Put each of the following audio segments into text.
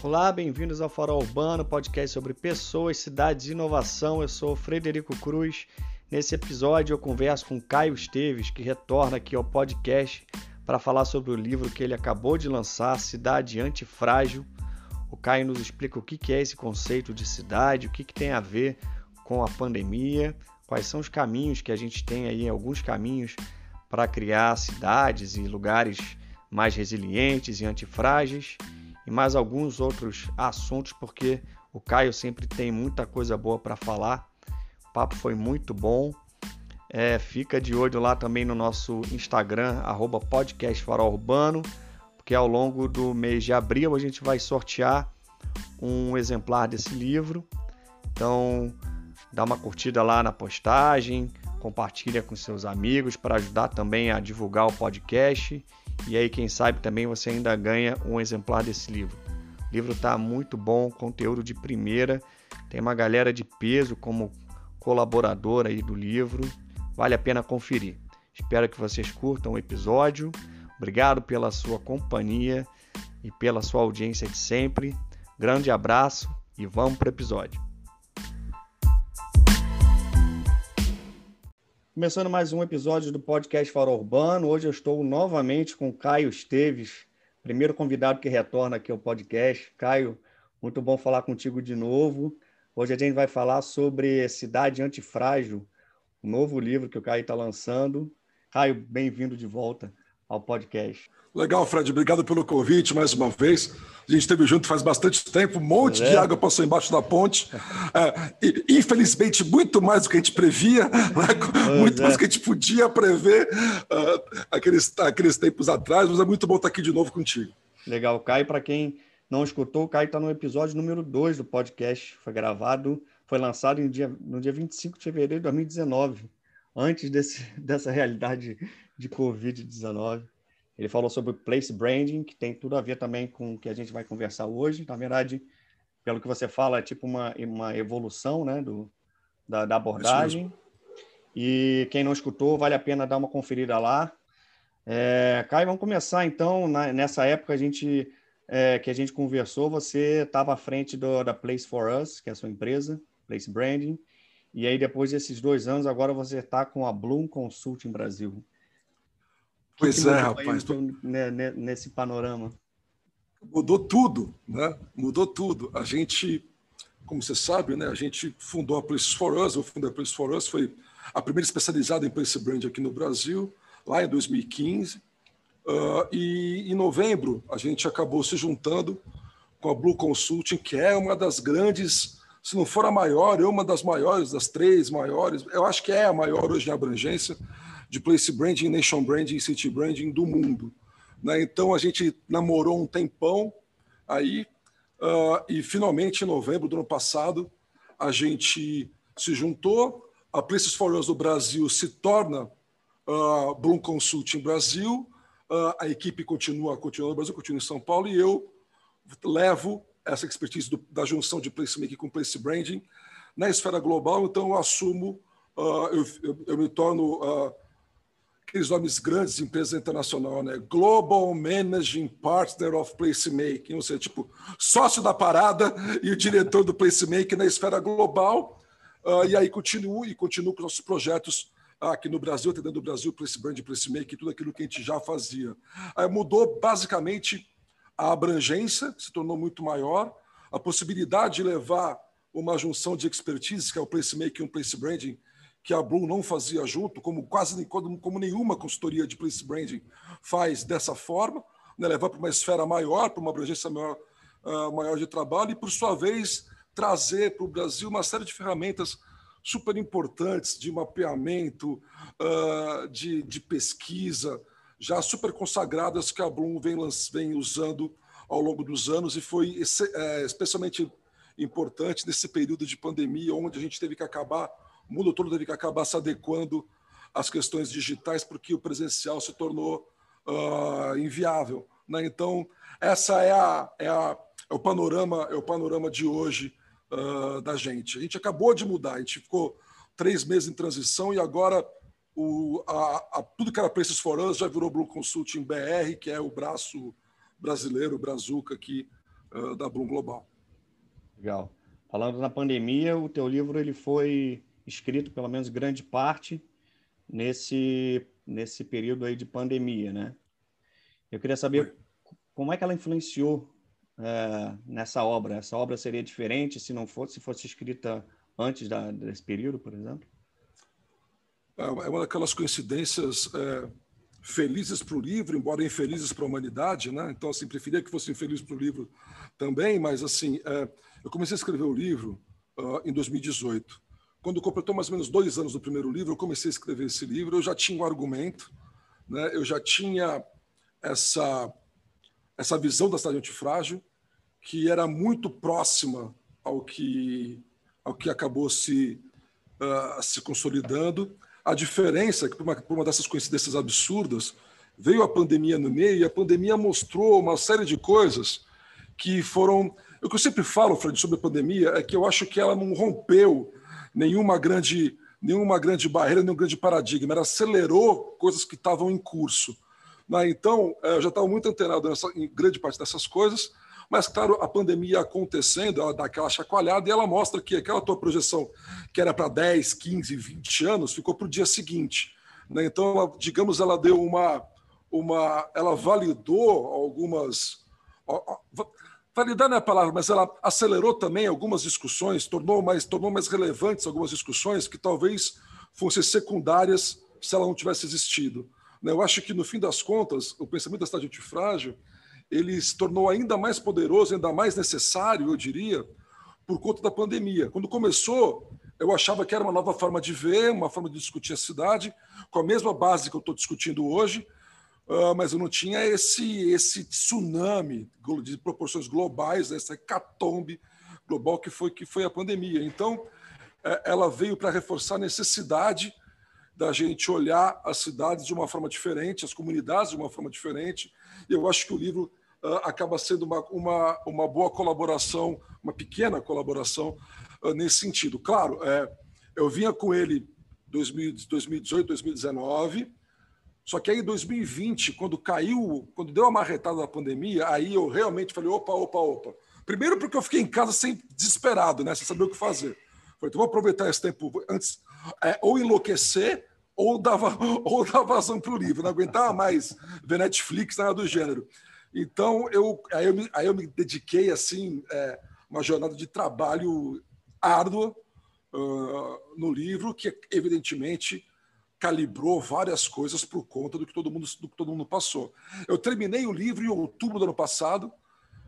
Olá, bem-vindos ao Farol Urbano, podcast sobre pessoas, cidades e inovação. Eu sou Frederico Cruz. Nesse episódio eu converso com Caio Esteves, que retorna aqui ao podcast para falar sobre o livro que ele acabou de lançar, Cidade Antifrágil. O Caio nos explica o que é esse conceito de cidade, o que tem a ver com a pandemia, quais são os caminhos que a gente tem aí, alguns caminhos para criar cidades e lugares mais resilientes e antifrágeis e mais alguns outros assuntos, porque o Caio sempre tem muita coisa boa para falar. O papo foi muito bom. É, fica de olho lá também no nosso Instagram, arroba Urbano, porque ao longo do mês de abril a gente vai sortear um exemplar desse livro. Então, dá uma curtida lá na postagem, compartilha com seus amigos para ajudar também a divulgar o podcast e aí, quem sabe também você ainda ganha um exemplar desse livro. O livro está muito bom, conteúdo de primeira. Tem uma galera de peso como colaboradora aí do livro. Vale a pena conferir. Espero que vocês curtam o episódio. Obrigado pela sua companhia e pela sua audiência de sempre. Grande abraço e vamos para o episódio. Começando mais um episódio do podcast Farol Urbano. Hoje eu estou novamente com Caio Esteves, primeiro convidado que retorna aqui ao podcast. Caio, muito bom falar contigo de novo. Hoje a gente vai falar sobre Cidade Antifrágil, um novo livro que o Caio está lançando. Caio, bem-vindo de volta ao podcast. Legal, Fred. Obrigado pelo convite mais uma vez. A gente esteve junto faz bastante tempo, um monte é. de água passou embaixo da ponte. É, e, infelizmente, muito mais do que a gente previa, né? muito é. mais do que a gente podia prever uh, aqueles, aqueles tempos atrás, mas é muito bom estar aqui de novo contigo. Legal, Caio. Para quem não escutou, o Caio está no episódio número 2 do podcast. Foi gravado, foi lançado no dia, no dia 25 de fevereiro de 2019, antes desse, dessa realidade de Covid-19. Ele falou sobre place branding, que tem tudo a ver também com o que a gente vai conversar hoje. Na verdade, pelo que você fala, é tipo uma, uma evolução né, do, da, da abordagem. E quem não escutou, vale a pena dar uma conferida lá. É, Caio, vamos começar então. Na, nessa época a gente, é, que a gente conversou, você estava à frente do, da Place for Us, que é a sua empresa, Place Branding. E aí, depois desses dois anos, agora você está com a Bloom Consulting Brasil. Pois é, rapaz. Né, né, nesse panorama. Mudou tudo, né? Mudou tudo. A gente, como você sabe, né? A gente fundou a Places for Us. Eu fundei a Places for Us, foi a primeira especializada em place brand aqui no Brasil, lá em 2015. Uh, e em novembro a gente acabou se juntando com a Blue Consulting, que é uma das grandes, se não for a maior, é uma das maiores, das três maiores. Eu acho que é a maior hoje em abrangência de place branding, nation branding city branding do mundo. Né? Então a gente namorou um tempão aí uh, e finalmente em novembro do ano passado a gente se juntou. A Places for Us do Brasil se torna uh, Bloom Consulting Brasil. Uh, a equipe continua, continua no Brasil, continua em São Paulo e eu levo essa expertise do, da junção de placemaking com place branding na esfera global. Então eu assumo, uh, eu, eu, eu, me torno uh, aqueles nomes grandes de empresa internacional, né? Global Managing Partner of Placemaking, ou seja, tipo, sócio da parada e o diretor do placemaking na esfera global. Uh, e aí continuo e continuo com nossos projetos aqui no Brasil, atendendo o Brasil, Place Brand, Placemaking, tudo aquilo que a gente já fazia. Aí mudou basicamente a abrangência, se tornou muito maior, a possibilidade de levar uma junção de expertise, que é o Placemaking e o Place Branding, que a Bloom não fazia junto, como quase como nenhuma consultoria de place branding faz dessa forma, né, levar para uma esfera maior, para uma abrangência maior, uh, maior de trabalho, e, por sua vez, trazer para o Brasil uma série de ferramentas super importantes de mapeamento, uh, de, de pesquisa, já super consagradas que a Bloom vem, vem usando ao longo dos anos e foi é, especialmente importante nesse período de pandemia, onde a gente teve que acabar o mundo todo teve que acabar se adequando às questões digitais porque o presencial se tornou uh, inviável. Né? Então, essa é, a, é, a, é, o panorama é o panorama de hoje uh, da gente. A gente acabou de mudar, a gente ficou três meses em transição e agora o, a, a, tudo que era Places for Us já virou Blue Consulting BR, que é o braço brasileiro, o Brazuca, que uh, da Bloom Global. Legal. Falando na pandemia, o teu livro ele foi escrito, pelo menos grande parte, nesse, nesse período aí de pandemia, né? Eu queria saber como é que ela influenciou é, nessa obra. Essa obra seria diferente se não fosse, se fosse escrita antes da, desse período, por exemplo? É, é uma daquelas coincidências é, felizes para o livro, embora infelizes para a humanidade, né? Então, assim, preferia que fosse infeliz para o livro também, mas, assim, é, eu comecei a escrever o livro uh, em 2018. Quando completou mais ou menos dois anos do primeiro livro, eu comecei a escrever esse livro. Eu já tinha um argumento, né? eu já tinha essa, essa visão da cidade antifrágil, que era muito próxima ao que, ao que acabou se, uh, se consolidando. A diferença é que, por uma, por uma dessas coincidências absurdas, veio a pandemia no meio e a pandemia mostrou uma série de coisas que foram. O que eu sempre falo, Fred, sobre a pandemia é que eu acho que ela não rompeu nenhuma grande, nenhuma grande barreira, nenhum grande paradigma, ela acelerou coisas que estavam em curso. Né? Então, eh, eu já estava muito antenado nessa, em grande parte dessas coisas, mas, claro, a pandemia acontecendo, ela dá aquela chacoalhada e ela mostra que aquela tua projeção, que era para 10, 15, 20 anos, ficou para o dia seguinte. Né? Então, ela, digamos, ela deu uma, uma. Ela validou algumas. Validar não é a palavra, mas ela acelerou também algumas discussões, tornou mais, tornou mais relevantes algumas discussões que talvez fossem secundárias se ela não tivesse existido. Né? Eu acho que, no fim das contas, o pensamento da cidade antifrágil ele se tornou ainda mais poderoso, ainda mais necessário, eu diria, por conta da pandemia. Quando começou, eu achava que era uma nova forma de ver, uma forma de discutir a cidade, com a mesma base que eu estou discutindo hoje, mas eu não tinha esse, esse tsunami de proporções globais, essa hecatombe global que foi, que foi a pandemia. Então, é, ela veio para reforçar a necessidade da gente olhar as cidades de uma forma diferente, as comunidades de uma forma diferente. Eu acho que o livro uh, acaba sendo uma, uma, uma boa colaboração, uma pequena colaboração uh, nesse sentido. Claro, é, eu vinha com ele 2018, 2019, só que aí em 2020, quando caiu, quando deu a marretada da pandemia, aí eu realmente falei, opa, opa, opa. Primeiro porque eu fiquei em casa sem desesperado, né, sem saber o que fazer. Falei, então vou aproveitar esse tempo antes, é, ou enlouquecer, ou dar, ou dar vazão para o livro. Não aguentava mais ver Netflix, nada do gênero. Então, eu, aí, eu me, aí eu me dediquei assim é, uma jornada de trabalho árdua uh, no livro, que evidentemente calibrou várias coisas por conta do que todo mundo, do que todo mundo passou. Eu terminei o livro em outubro do ano passado,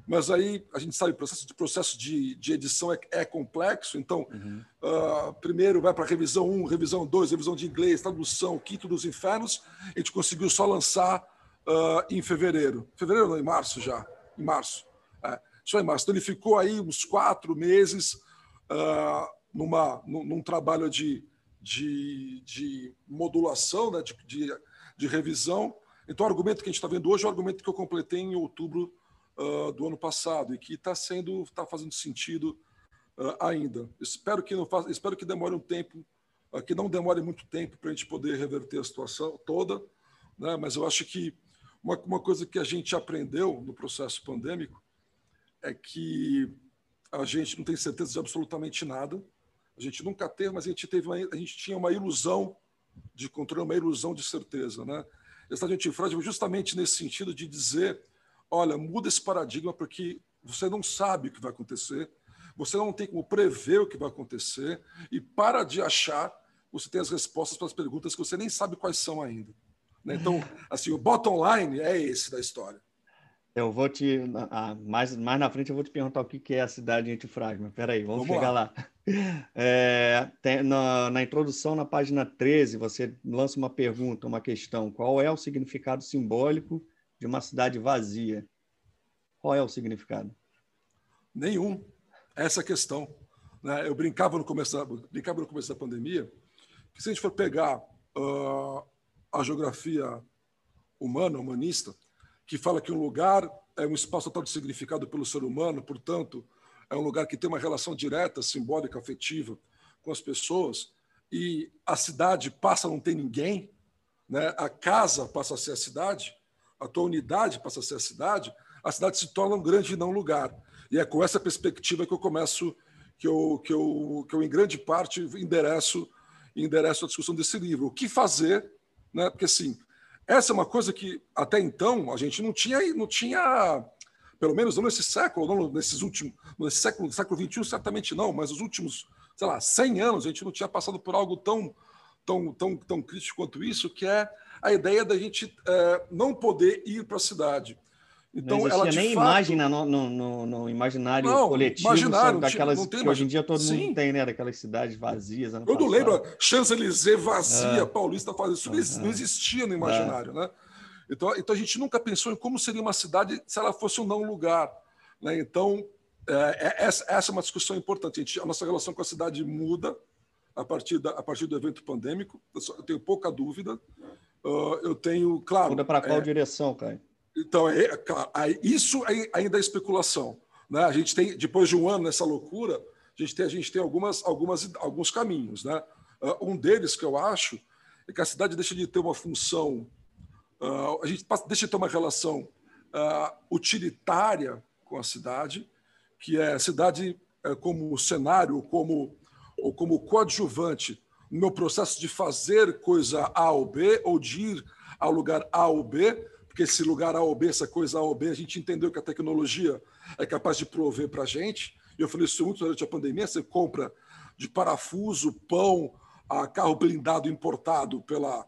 mas aí a gente sabe o processo de processo de, de edição é, é complexo, então uhum. uh, primeiro vai para revisão 1, revisão 2, revisão de inglês, tradução, quinto dos infernos, a gente conseguiu só lançar uh, em fevereiro. Fevereiro não, em março já. Em março. É, só em março. Então ele ficou aí uns quatro meses uh, numa, num, num, trabalho de, de, de modulação, né, de, de, de, revisão. Então o argumento que a gente está vendo hoje é o argumento que eu completei em outubro uh, do ano passado e que está sendo, está fazendo sentido ainda. Espero que não faça, espero que demore um tempo, que não demore muito tempo para a gente poder reverter a situação toda, né? Mas eu acho que uma, uma coisa que a gente aprendeu no processo pandêmico é que a gente não tem certeza de absolutamente nada. A gente nunca teve, mas a gente teve uma, a gente tinha uma ilusão de controle, uma ilusão de certeza, né? Essa gente antifrágil justamente nesse sentido de dizer, olha, muda esse paradigma porque você não sabe o que vai acontecer, você não tem como prever o que vai acontecer e para de achar você tem as respostas para as perguntas que você nem sabe quais são ainda. Né? Então, assim, o bottom line é esse da história. Eu vou te. Ah, mais, mais na frente eu vou te perguntar o que é a cidade antifrágil, mas peraí, vamos, vamos chegar lá. lá. É, tem, na, na, introdução, na página 13, você lança uma pergunta, uma questão. Qual é o significado simbólico de uma cidade vazia? Qual é o significado? Nenhum. Essa é questão. Né? Eu brincava no, começo da, brincava no começo da pandemia que se a gente for pegar uh, a geografia humana, humanista, que fala que um lugar é um espaço total de significado pelo ser humano, portanto, é um lugar que tem uma relação direta, simbólica, afetiva com as pessoas, e a cidade passa a não ter ninguém, né? a casa passa a ser a cidade, a tua unidade passa a ser a cidade, a cidade se torna um grande não lugar. E é com essa perspectiva que eu começo, que eu, que eu, que eu em grande parte, endereço, endereço a discussão desse livro. O que fazer, né? porque assim, essa é uma coisa que até então a gente não tinha, não tinha pelo menos não nesse século, não nesses últimos, nesse século, século XXI, certamente não, mas os últimos, sei lá, 100 anos, a gente não tinha passado por algo tão, tão, tão, tão crítico quanto isso, que é a ideia da gente é, não poder ir para a cidade. Então, não ela, nem fato... imagem no, no, no, imaginário não, coletivo imaginário, daquelas não tem, que hoje em dia todo Sim. mundo tem, né? Daquelas cidades vazias. Eu não lembro, Champs-Élysées vazia, é. Paulista fazia isso, uhum. não existia no imaginário, é. né? Então, então a gente nunca pensou em como seria uma cidade se ela fosse um não lugar. Né? Então, é, é, essa, essa, é uma discussão importante. A, gente, a, nossa relação com a cidade muda a partir, da, a partir do evento pandêmico. Eu, só, eu tenho pouca dúvida. Uh, eu tenho, claro. Muda para qual é, direção, Caio? Então, é, claro, isso ainda é especulação. Né? A gente tem, depois de um ano nessa loucura, a gente tem, a gente tem algumas, algumas, alguns caminhos. Né? Uh, um deles que eu acho é que a cidade deixa de ter uma função Uh, a gente deixa de ter uma relação uh, utilitária com a cidade, que é a cidade uh, como cenário, como, ou como coadjuvante no meu processo de fazer coisa A ou B, ou de ir ao lugar A ou B, porque esse lugar A ou B, essa coisa A ou B, a gente entendeu que a tecnologia é capaz de prover para a gente. E eu falei isso muito durante a pandemia: você compra de parafuso, pão, a carro blindado importado pela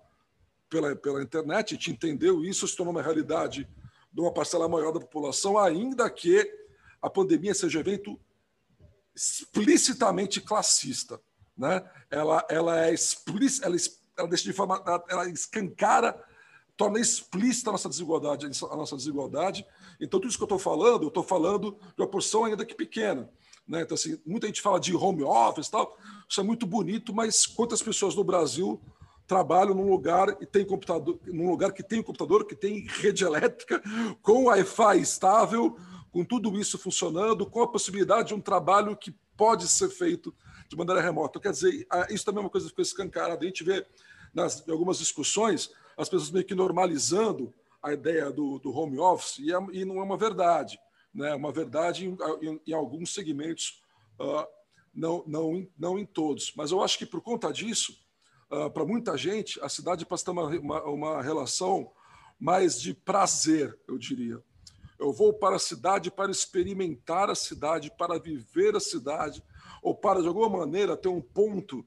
pela, pela internet, a gente entendeu isso, se tornou uma realidade de uma parcela maior da população, ainda que a pandemia seja evento explicitamente classista. Né? Ela, ela é explícita, ela, ela deixa de forma, ela, ela escancara, torna explícita a nossa desigualdade, a nossa desigualdade. Então, tudo isso que eu estou falando, eu estou falando de uma porção ainda que pequena. Né? Então, assim, muita gente fala de home office tal, isso é muito bonito, mas quantas pessoas no Brasil trabalho num lugar e tem computador, num lugar que tem computador, que tem rede elétrica, com Wi-Fi estável, com tudo isso funcionando, com a possibilidade de um trabalho que pode ser feito de maneira remota. Quer dizer, isso também é uma coisa que ficou escancarada. A gente vê nas, algumas discussões as pessoas meio que normalizando a ideia do, do home office, e, é, e, não é uma verdade. Né? É uma verdade em, em, em alguns segmentos, uh, não, não, não em todos. Mas eu acho que por conta disso, uh, para muita gente, a cidade passa a ter uma, uma, uma relação mais de prazer, eu diria. Eu vou para a cidade para experimentar a cidade, para viver a cidade, ou para, de alguma maneira, ter um ponto,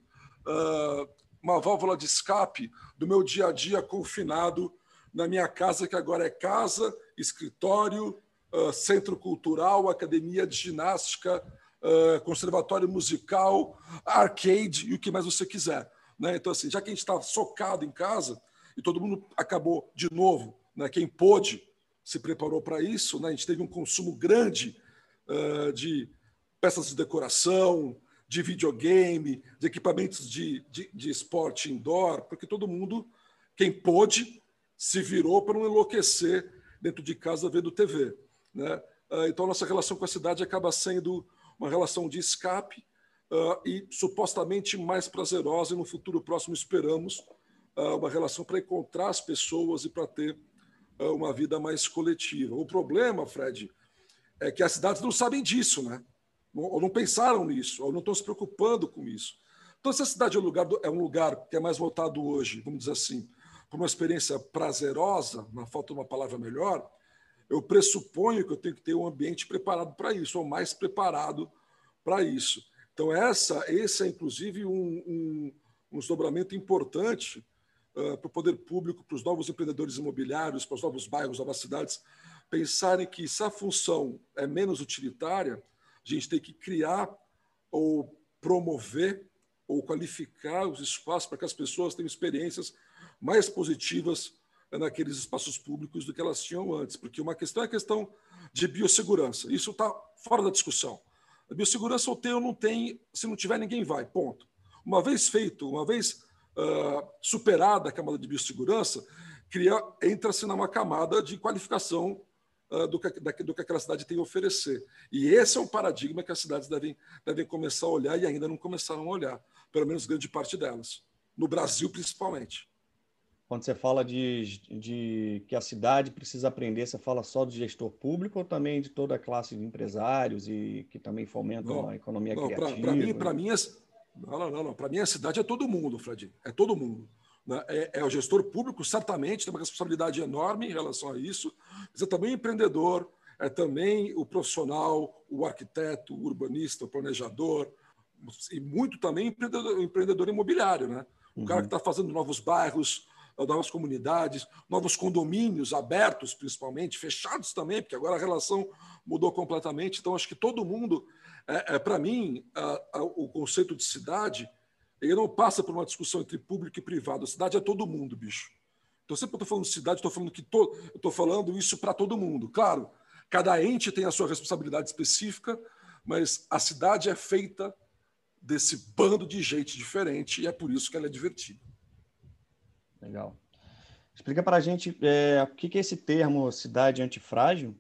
uh, uma válvula de escape do meu dia a dia confinado na minha casa, que agora é casa, escritório, uh, centro cultural, academia de ginástica, uh, conservatório musical, arcade e o que mais você quiser. Né? Então, assim, já que a gente está socado em casa e todo mundo acabou de novo, né? quem pôde se preparou para isso, né? a gente teve um consumo grande uh, de peças de decoração, de videogame, de equipamentos de, de, de esporte indoor, porque todo mundo, quem pôde, se virou para não enlouquecer dentro de casa vendo TV. Né? Uh, então, nossa relação com a cidade acaba sendo uma relação de escape uh, e supostamente mais prazerosa, e no futuro próximo esperamos uh, uma relação para encontrar as pessoas e para ter uh, uma vida mais coletiva. O problema, Fred, é que as cidades não sabem disso, né? Ou não pensaram nisso, ou não estão se preocupando com isso. Então, se a cidade é um lugar, é um lugar que é mais voltado hoje, vamos dizer assim, para uma experiência prazerosa, na falta de uma palavra melhor, eu pressuponho que eu tenho que ter um ambiente preparado para isso, ou mais preparado para isso. Então, essa, esse é, inclusive, um, um, um desdobramento importante uh, para o poder público, para os novos empreendedores imobiliários, para os novos bairros, novas cidades, pensarem que se a função é menos utilitária, a gente tem que criar ou promover ou qualificar os espaços para que as pessoas tenham experiências mais positivas naqueles espaços públicos do que elas tinham antes. Porque uma questão é a questão de biossegurança. Isso está fora da discussão. A biossegurança ou tem ou não tem, se não tiver, ninguém vai, ponto. Uma vez feito, uma vez uh, superada a camada de biossegurança, entra-se numa camada de qualificação do, que, da, do que aquela cidade tem a oferecer. E esse é um paradigma que as cidades devem, devem começar a olhar e ainda não começaram a olhar, pelo menos grande parte delas, no Brasil principalmente. Quando você fala de, de que a cidade precisa aprender, você fala só do gestor público ou também de toda a classe de empresários e que também fomentam não, a economia não, criativa? Para mim, mim, não, não, não. Para mim a cidade é todo mundo, Fred. É todo mundo. Né? É, é, o gestor público, certamente, tem uma responsabilidade enorme em relação a isso, mas é também o empreendedor, é também o profissional, o arquiteto, o urbanista, o planejador, e muito também o empreendedor, empreendedor imobiliário, né? O uhum. cara que está fazendo novos bairros, novas comunidades, novos condomínios abertos, principalmente, fechados também, porque agora a relação mudou completamente. Então, acho que todo mundo, é, é para mim, a, a, o conceito de cidade, ele não passa por uma discussão entre público e privado. A cidade é todo mundo, bicho. Então, sempre que eu estou falando de cidade, estou falando que to, eu estou falando isso para todo mundo. Claro, cada ente tem a sua responsabilidade específica, mas a cidade é feita desse bando de gente diferente e é por isso que ela é divertida. Legal. Explica para a gente é, o que, que é esse termo cidade antifrágil?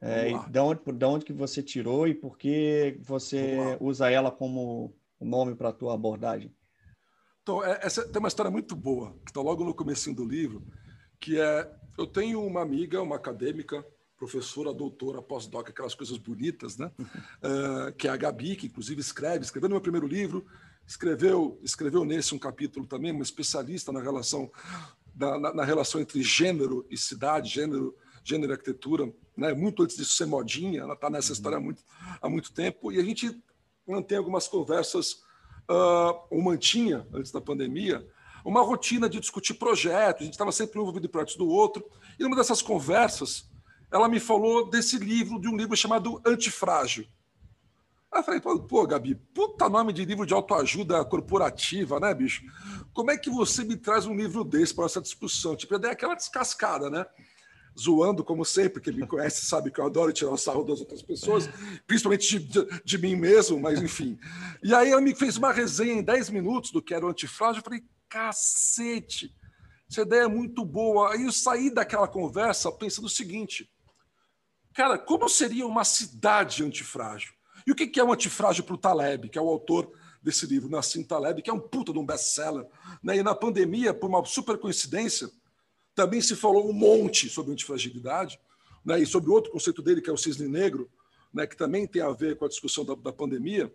É, e de onde, de onde que você tirou e por que você usa ela como nome para a tua abordagem? Então, é, essa tem uma história muito boa, que está logo no começo do livro, que é, eu tenho uma amiga, uma acadêmica, professora, doutora, pós-doc, aquelas coisas bonitas, né? uh, que é a Gabi, que inclusive escreve, escreveu no meu primeiro livro, escreveu, escreveu nesse um capítulo também, uma especialista na relação na, na, na relação entre gênero e cidade, gênero, gênero e arquitetura, né? muito antes disso ser modinha, ela está nessa uhum. história há muito, há muito tempo, e a gente mantém algumas conversas, uh, ou mantinha, antes da pandemia, uma rotina de discutir projetos, a gente estava sempre envolvido em projetos do outro, e numa dessas conversas, ela me falou desse livro, de um livro chamado Antifrágil, Aí eu falei, pô, Gabi, puta nome de livro de autoajuda corporativa, né, bicho? Como é que você me traz um livro desse para essa discussão? Tipo, eu dei aquela descascada, né? Zoando, como sempre, quem me conhece sabe que eu adoro tirar o sarro das outras pessoas, principalmente de, de, de, mim mesmo, mas enfim. E aí ela me fez uma resenha em 10 minutos do que era o antifrágil. Eu falei, cacete, essa ideia é muito boa. Aí eu saí daquela conversa pensando o seguinte, cara, como seria uma cidade antifrágil? E o que é um antifrágil para o Taleb, que é o autor desse livro, Nassim Taleb, que é um puta de um best-seller. Né? E na pandemia, por uma super coincidência, também se falou um monte sobre antifragilidade, né? e sobre outro conceito dele, que é o cisne negro, né? que também tem a ver com a discussão da, da pandemia.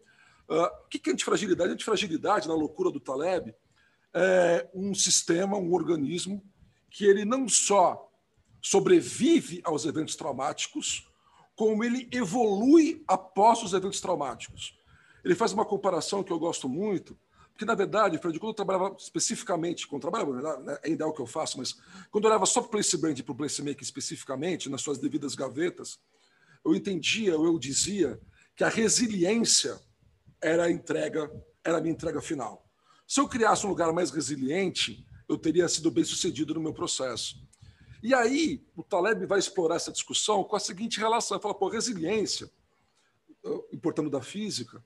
Uh, o que é antifragilidade? Antifragilidade, na loucura do Taleb, é um sistema, um organismo que ele não só sobrevive aos eventos traumáticos, como ele evolui após os eventos traumáticos. Ele faz uma comparação que eu gosto muito, porque, na verdade, Fred, quando eu trabalhava especificamente, quando trabalhava, né, ainda é o que eu faço, mas quando eu olhava só para o Place Brand e para o Place Maker especificamente, nas suas devidas gavetas, eu entendia, eu dizia, que a resiliência era a entrega, era a minha entrega final. Se eu criasse um lugar mais resiliente, eu teria sido bem sucedido no meu processo. E aí, o Taleb vai explorar essa discussão com a seguinte relação: fala, pô, resiliência, importando da física,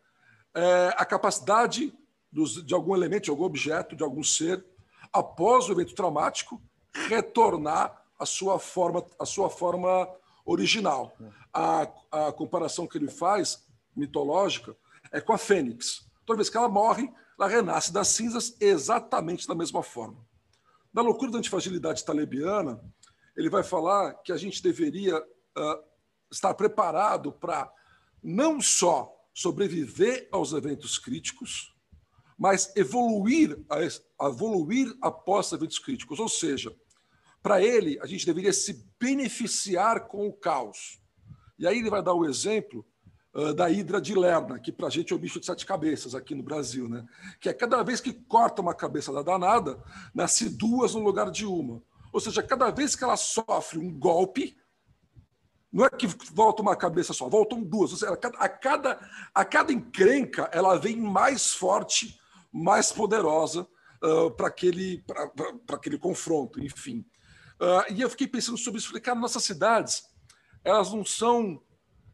é a capacidade dos, de algum elemento, de algum objeto, de algum ser, após o evento traumático, retornar à sua forma, à sua forma original. A, a comparação que ele faz, mitológica, é com a fênix. Toda vez que ela morre, ela renasce das cinzas exatamente da mesma forma. Na loucura da antifragilidade talebiana, ele vai falar que a gente deveria uh, estar preparado para não só sobreviver aos eventos críticos, mas evoluir, a, evoluir após eventos críticos. Ou seja, para ele, a gente deveria se beneficiar com o caos. E aí ele vai dar o exemplo uh, da hidra de Lerna, que para a gente é o bicho de sete cabeças aqui no Brasil, né? que é cada vez que corta uma cabeça da danada, nasce duas no lugar de uma. Ou seja, cada vez que ela sofre um golpe, não é que volta uma cabeça só, voltam duas. Ou seja, a cada, a cada encrenca, ela vem mais forte, mais poderosa uh, para aquele, aquele confronto, enfim. Uh, e eu fiquei pensando sobre isso. Falei, cara, nossas cidades, elas não são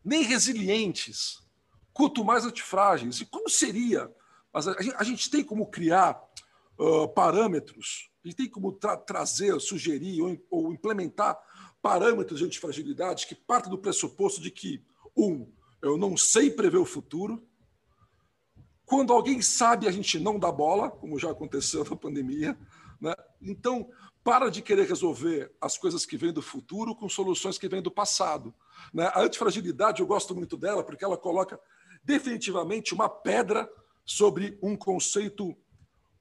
nem resilientes, quanto mais antifrágeis. E como seria? Mas a, gente, a gente tem como criar uh, parâmetros a gente tem como tra trazer, sugerir ou, ou, implementar parâmetros de antifragilidade que partem do pressuposto de que, um, eu não sei prever o futuro. Quando alguém sabe, a gente não dá bola, como já aconteceu na pandemia. Né? Então, para de querer resolver as coisas que vêm do futuro com soluções que vêm do passado. Né? A antifragilidade, eu gosto muito dela, porque ela coloca definitivamente uma pedra sobre um conceito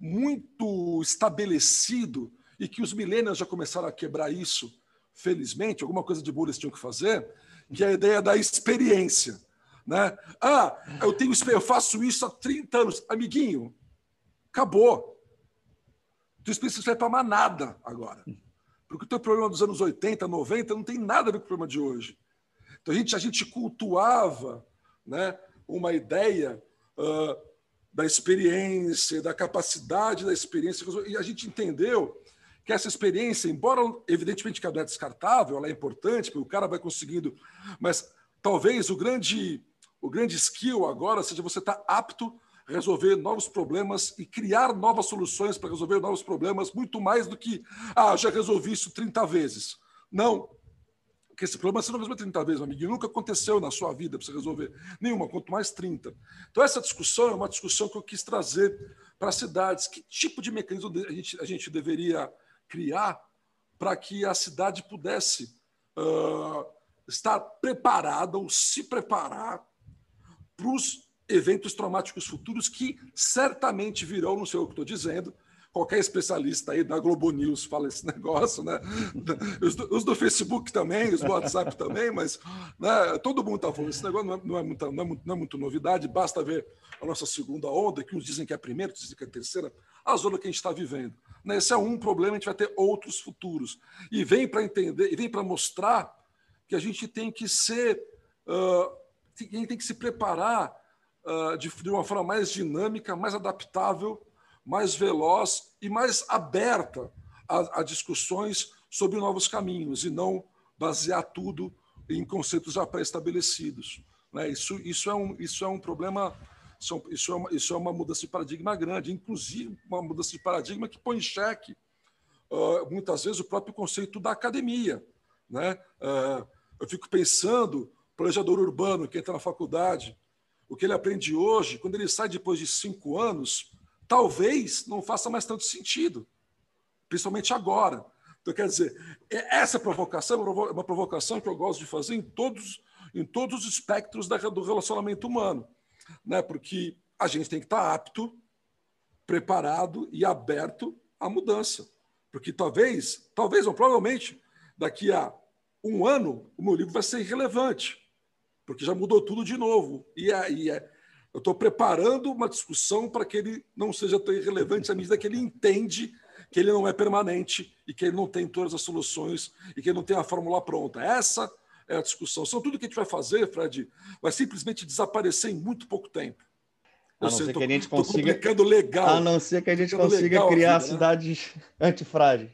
muito estabelecido e que os milênios já começaram a quebrar isso, felizmente, alguma coisa de boa eles tinham que fazer, que é a ideia da experiência. Né? Ah, eu tenho eu faço isso há 30 anos. Amiguinho, acabou. Tu experiência não serve para mais nada agora. Porque o teu problema dos anos 80, 90 não tem nada a ver com o problema de hoje. Então a gente, a gente cultuava né, uma ideia uh, da experiência, da capacidade da experiência, e a gente entendeu que essa experiência, embora evidentemente que ela é descartável, ela é importante, porque o cara vai conseguindo, mas talvez o grande o grande skill agora seja você estar tá apto a resolver novos problemas e criar novas soluções para resolver novos problemas, muito mais do que, ah, já resolvi isso 30 vezes. Não. Porque esse problema você não resolveu 30 vezes, meu amigo, nunca aconteceu na sua vida para você resolver nenhuma, quanto mais 30. Então, essa discussão é uma discussão que eu quis trazer para as cidades. Que tipo de mecanismo a gente, a gente deveria criar para que a cidade pudesse uh, estar preparada ou se preparar para os eventos traumáticos futuros que certamente virão, não sei o que estou dizendo, qualquer especialista aí da Globo News fala esse negócio, né? Os do, os do Facebook também, os do WhatsApp também, mas né, todo mundo está falando. Esse negócio não é, não, é muita, não, é muito, não é muito novidade, basta ver a nossa segunda onda, que uns dizem que é a primeira, outros dizem que é a terceira, a zona que a gente está vivendo. Né? Esse é um problema, a gente vai ter outros futuros. E vem para entender, e vem para mostrar que a gente tem que ser. Uh, gente tem que se preparar uh, de, de, uma forma mais dinâmica, mais adaptável, mais veloz e mais aberta a, a discussões sobre novos caminhos e não basear tudo em conceitos já pré-estabelecidos. Né? Isso, isso, é um, isso é um problema, isso é, uma, isso é uma mudança de paradigma grande, inclusive uma mudança de paradigma que põe em xeque, uh, muitas vezes, o próprio conceito da academia. Né? Uh, eu fico pensando planejador urbano que entra na faculdade, o que ele aprende hoje, quando ele sai depois de cinco anos, talvez não faça mais tanto sentido, principalmente agora. Então, quer dizer, é, essa provocação é uma provocação que eu gosto de fazer em todos, em todos os espectros do relacionamento humano, né? porque a gente tem que estar apto, preparado e aberto à mudança. Porque talvez, talvez, ou provavelmente, daqui a um ano, o meu livro vai ser irrelevante porque já mudou tudo de novo. E aí é, eu estou preparando uma discussão para que ele não seja tão irrelevante à medida que ele entende que ele não é permanente e que ele não tem todas as soluções e que ele não tem a fórmula pronta. Essa é a discussão. São tudo que a gente vai fazer, Fred, vai simplesmente desaparecer em muito pouco tempo. A não sei, ser tô, que a gente consiga. legal. A não ser que a gente consiga criar vida, né? cidades antifrágeis.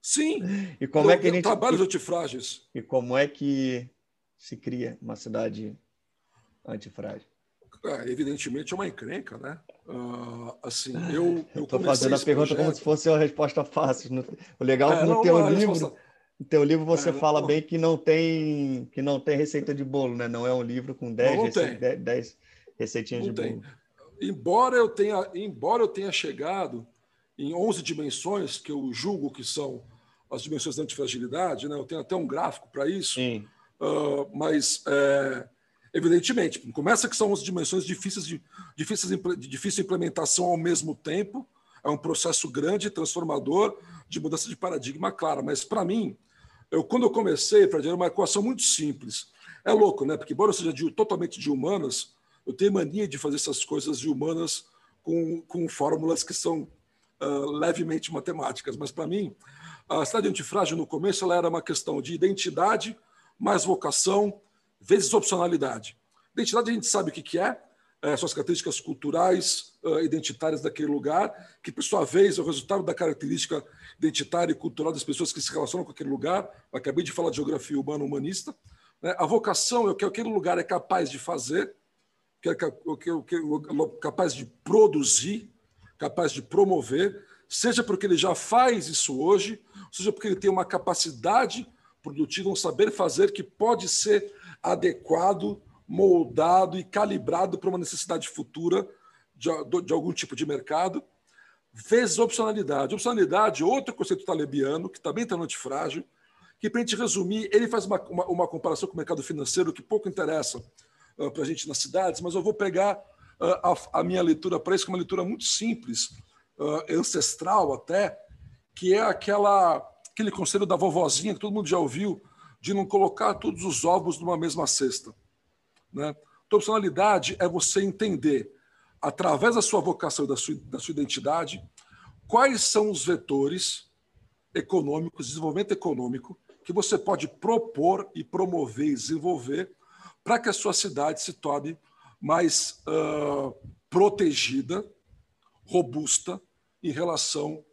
Sim. E como é que a gente. Trabalhos antifrágeis. E como é que se cria uma cidade antifrágil? É, evidentemente é uma encrenca, né? Uh, assim, eu estou fazendo a pergunta projeto... como se fosse uma resposta fácil. O legal é, é no teu livro, resposta... no teu livro você é, fala não... bem que não tem que não tem receita de bolo, né? Não é um livro com 10, não, rece... 10 receitinhas de tem. bolo. Embora eu tenha, embora eu tenha chegado em 11 dimensões que eu julgo que são as dimensões da antifragilidade, né? Eu tenho até um gráfico para isso. Sim Uh, mas, é, evidentemente, começa que são as dimensões difíceis de, difíceis de difícil implementação ao mesmo tempo, é um processo grande, transformador, de mudança de paradigma, claro. Mas, para mim, eu, quando eu comecei, Fred, era uma equação muito simples. É louco, né? Porque, embora eu seja de, totalmente de humanas, eu tenho mania de fazer essas coisas de humanas com, com fórmulas que são uh, levemente matemáticas. Mas, para mim, a cidade antifrágil, no começo, ela era uma questão de identidade, mais vocação, vezes opcionalidade. Identidade a gente sabe o que, que é, é são as características culturais, uh, identitárias daquele lugar, que por sua vez é o resultado da característica identitária e cultural das pessoas que se relacionam com aquele lugar. Eu acabei de falar de geografia urbana humanista. Né? A vocação é o que aquele lugar é capaz de fazer, que é que é capaz de produzir, capaz de promover, seja porque ele já faz isso hoje, seja porque ele tem uma capacidade produtivo, um saber fazer que pode ser adequado, moldado e calibrado para uma necessidade futura de, de algum tipo de mercado. vezes opcionalidade. Opcionalidade, outro conceito talebiano, que também está no antifrágil, que, para a gente resumir, ele faz uma, uma, uma, comparação com o mercado financeiro que pouco interessa uh, para a gente nas cidades, mas eu vou pegar uh, a, a, minha leitura para isso, que é uma leitura muito simples, uh, ancestral até, que é aquela, aquele conselho da vovozinha que todo mundo já ouviu, de não colocar todos os ovos numa mesma cesta. Né? Então, opcionalidade é você entender, através da sua vocação e da sua, da sua identidade, quais são os vetores econômicos, desenvolvimento econômico, que você pode propor e promover e desenvolver para que a sua cidade se torne mais uh, protegida, robusta em relação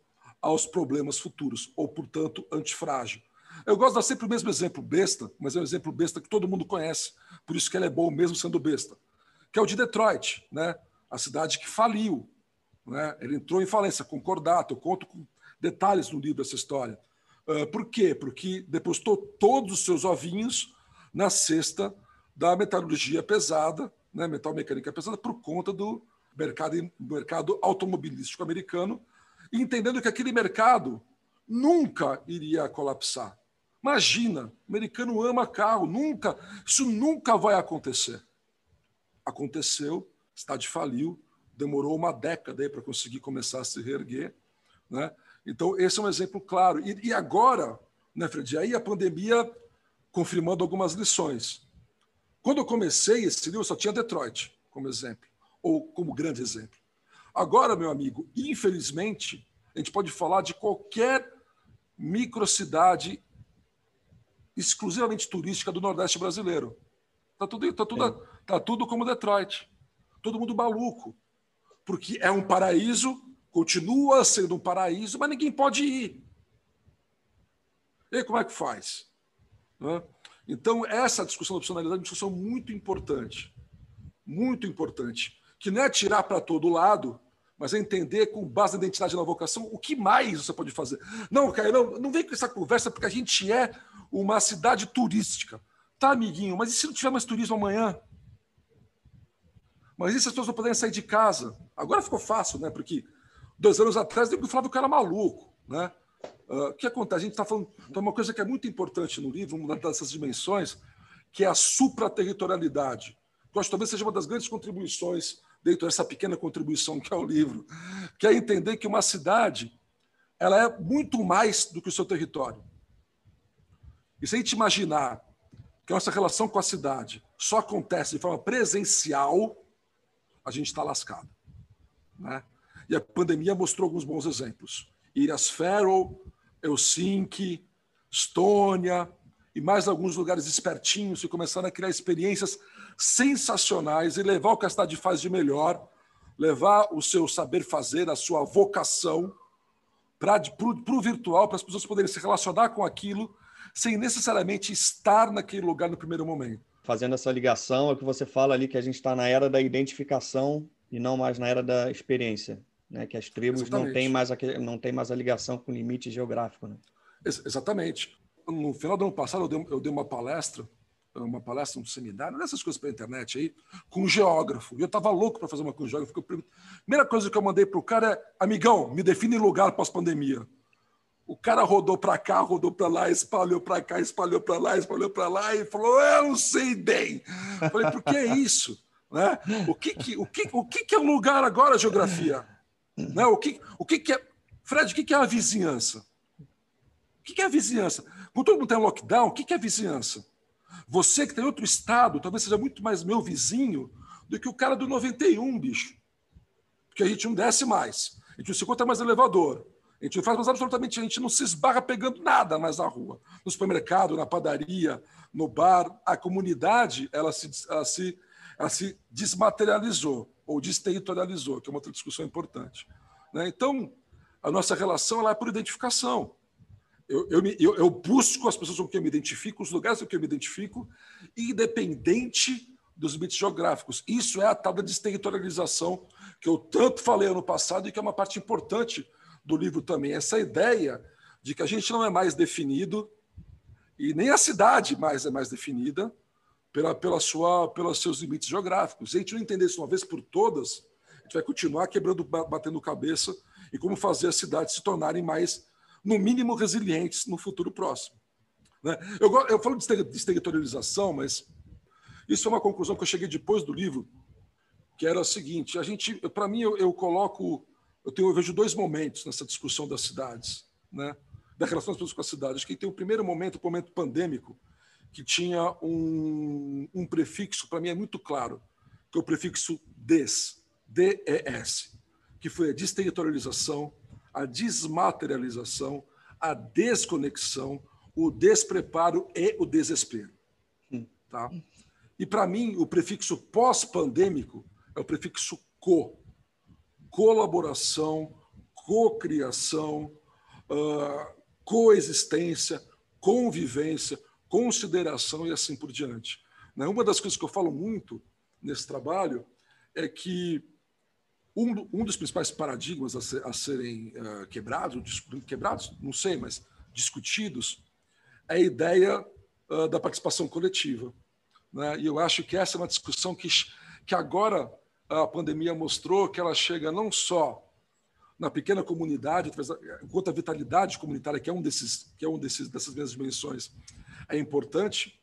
aos problemas futuros, ou, portanto, antifrágil. Eu gosto de dar sempre o mesmo exemplo besta, mas é um exemplo besta que todo mundo conhece, por isso que é bom mesmo sendo besta, que é o de Detroit, né? a cidade que faliu. Né? Ele entrou em falência, concordato, eu conto com detalhes no livro essa história. Uh, por quê? Porque depositou todos os seus ovinhos na cesta da metalurgia pesada, né, metal mecânica pesada, por conta do mercado, mercado automobilístico americano, entendendo que aquele mercado nunca iria colapsar. Imagina, o americano ama carro, nunca, isso nunca vai acontecer. Aconteceu, cidade faliu, demorou uma década para conseguir começar a se reerguer, né? Então, esse é um exemplo claro. E, e agora, né, Fred? Aí a pandemia confirmando algumas lições. Quando eu comecei esse livro, só tinha Detroit como exemplo, ou como grande exemplo. Agora, meu amigo, infelizmente, a gente pode falar de qualquer microcidade exclusivamente turística do Nordeste brasileiro. Está tudo, tá tudo, tá tudo como Detroit. Todo mundo maluco. Porque é um paraíso Continua sendo um paraíso, mas ninguém pode ir. E aí, como é que faz? Então, essa discussão da opcionalidade é uma discussão muito importante. Muito importante. Que não é tirar para todo lado, mas é entender com base na identidade e na vocação o que mais você pode fazer. Não, Caio, não, não vem com essa conversa porque a gente é uma cidade turística. Tá, amiguinho, mas e se não tiver mais turismo amanhã? Mas e se as pessoas não puderem sair de casa? Agora ficou fácil, né? Porque Dois anos atrás, eu falava que cara maluco. Né? Uh, o que acontece? A gente está falando de uma coisa que é muito importante no livro, uma dessas dimensões, que é a supraterritorialidade. Eu acho que talvez seja uma das grandes contribuições dentro dessa pequena contribuição que é o livro, que é entender que uma cidade ela é muito mais do que o seu território. E se a gente imaginar que a nossa relação com a cidade só acontece de forma presencial, a gente está lascado. Né? E a pandemia mostrou alguns bons exemplos. Ilhas Faroe, Helsinki, Estônia e mais alguns lugares espertinhos que começaram a criar experiências sensacionais e levar o que a cidade faz de melhor, levar o seu saber fazer, a sua vocação para o virtual, para as pessoas poderem se relacionar com aquilo sem necessariamente estar naquele lugar no primeiro momento. Fazendo essa ligação, é que você fala ali que a gente está na era da identificação e não mais na era da experiência né? que as tribos não têm, mais a, não têm mais a ligação com o limite geográfico. Né? Ex exatamente. No final do ano passado, eu dei, eu dei uma palestra, uma palestra, um seminário, dessas coisas para internet aí, com um geógrafo. E eu estava louco para fazer uma com um geógrafo. A primeira coisa que eu mandei para o cara é: amigão, me define lugar pós-pandemia. O cara rodou para cá, rodou para lá, espalhou para cá, espalhou para lá, espalhou para lá e falou: Eu não sei bem. Falei: Por que é isso? Né? O, que, que, o, que, o que, que é lugar agora, geografia? Né? O, que, o que, que é. Fred, o que, que é a vizinhança? O que, que é a vizinhança? Quando todo mundo tem lockdown, o que, é vizinhança? Você que tem outro estado, talvez seja muito mais meu vizinho do que o cara do 91, bicho. Porque a gente não desce mais. A gente não se encontra mais elevador. A gente não faz mais absolutamente, a gente não se esbarra pegando nada mais na rua. No supermercado, na padaria, no bar. A comunidade, ela se, ela se, ela se desmaterializou ou desterritorializou, que é uma outra discussão importante. Né? Então, a nossa relação ela é por identificação. Eu, eu, me, eu, eu, busco as pessoas com quem eu me identifico, os lugares com quem eu me identifico, independente dos limites geográficos. Isso é a tal da desterritorialização que eu tanto falei ano passado e que é uma parte importante do livro também. Essa ideia de que a gente não é mais definido e nem a cidade mais é mais definida, pela, pela sua, pelos seus limites geográficos. Se a gente não entender isso uma vez por todas, a gente vai continuar quebrando, batendo cabeça e como fazer as cidades se tornarem mais, no mínimo, resilientes no futuro próximo. Né? Eu, eu falo de desterritorialização, mas isso é uma conclusão que eu cheguei depois do livro, que era o seguinte: a gente, para mim, eu, eu, coloco, eu tenho, eu vejo dois momentos nessa discussão das cidades, né? da relação das pessoas com a cidade. Acho que tem o primeiro momento, o momento pandêmico, que tinha um, um prefixo, para mim é muito claro, que é o prefixo DES, DES, que foi a desterritorialização, a desmaterialização, a desconexão, o despreparo e o desespero. Hum. Tá? E para mim, o prefixo pós-pandêmico é o prefixo co. Colaboração, cocriação, uh, coexistência, convivência, consideração e assim por diante. Né? Uma das coisas que eu falo muito nesse trabalho é que um, um dos principais paradigmas a, ser, a serem uh, quebrados, quebrados, não sei, mas discutidos, é a ideia uh, da participação coletiva. Né? E eu acho que essa é uma discussão que, que agora a pandemia mostrou que ela chega não só na pequena comunidade, enquanto a vitalidade comunitária, que é um desses, que é um desses dessas mesmas dimensões, é importante,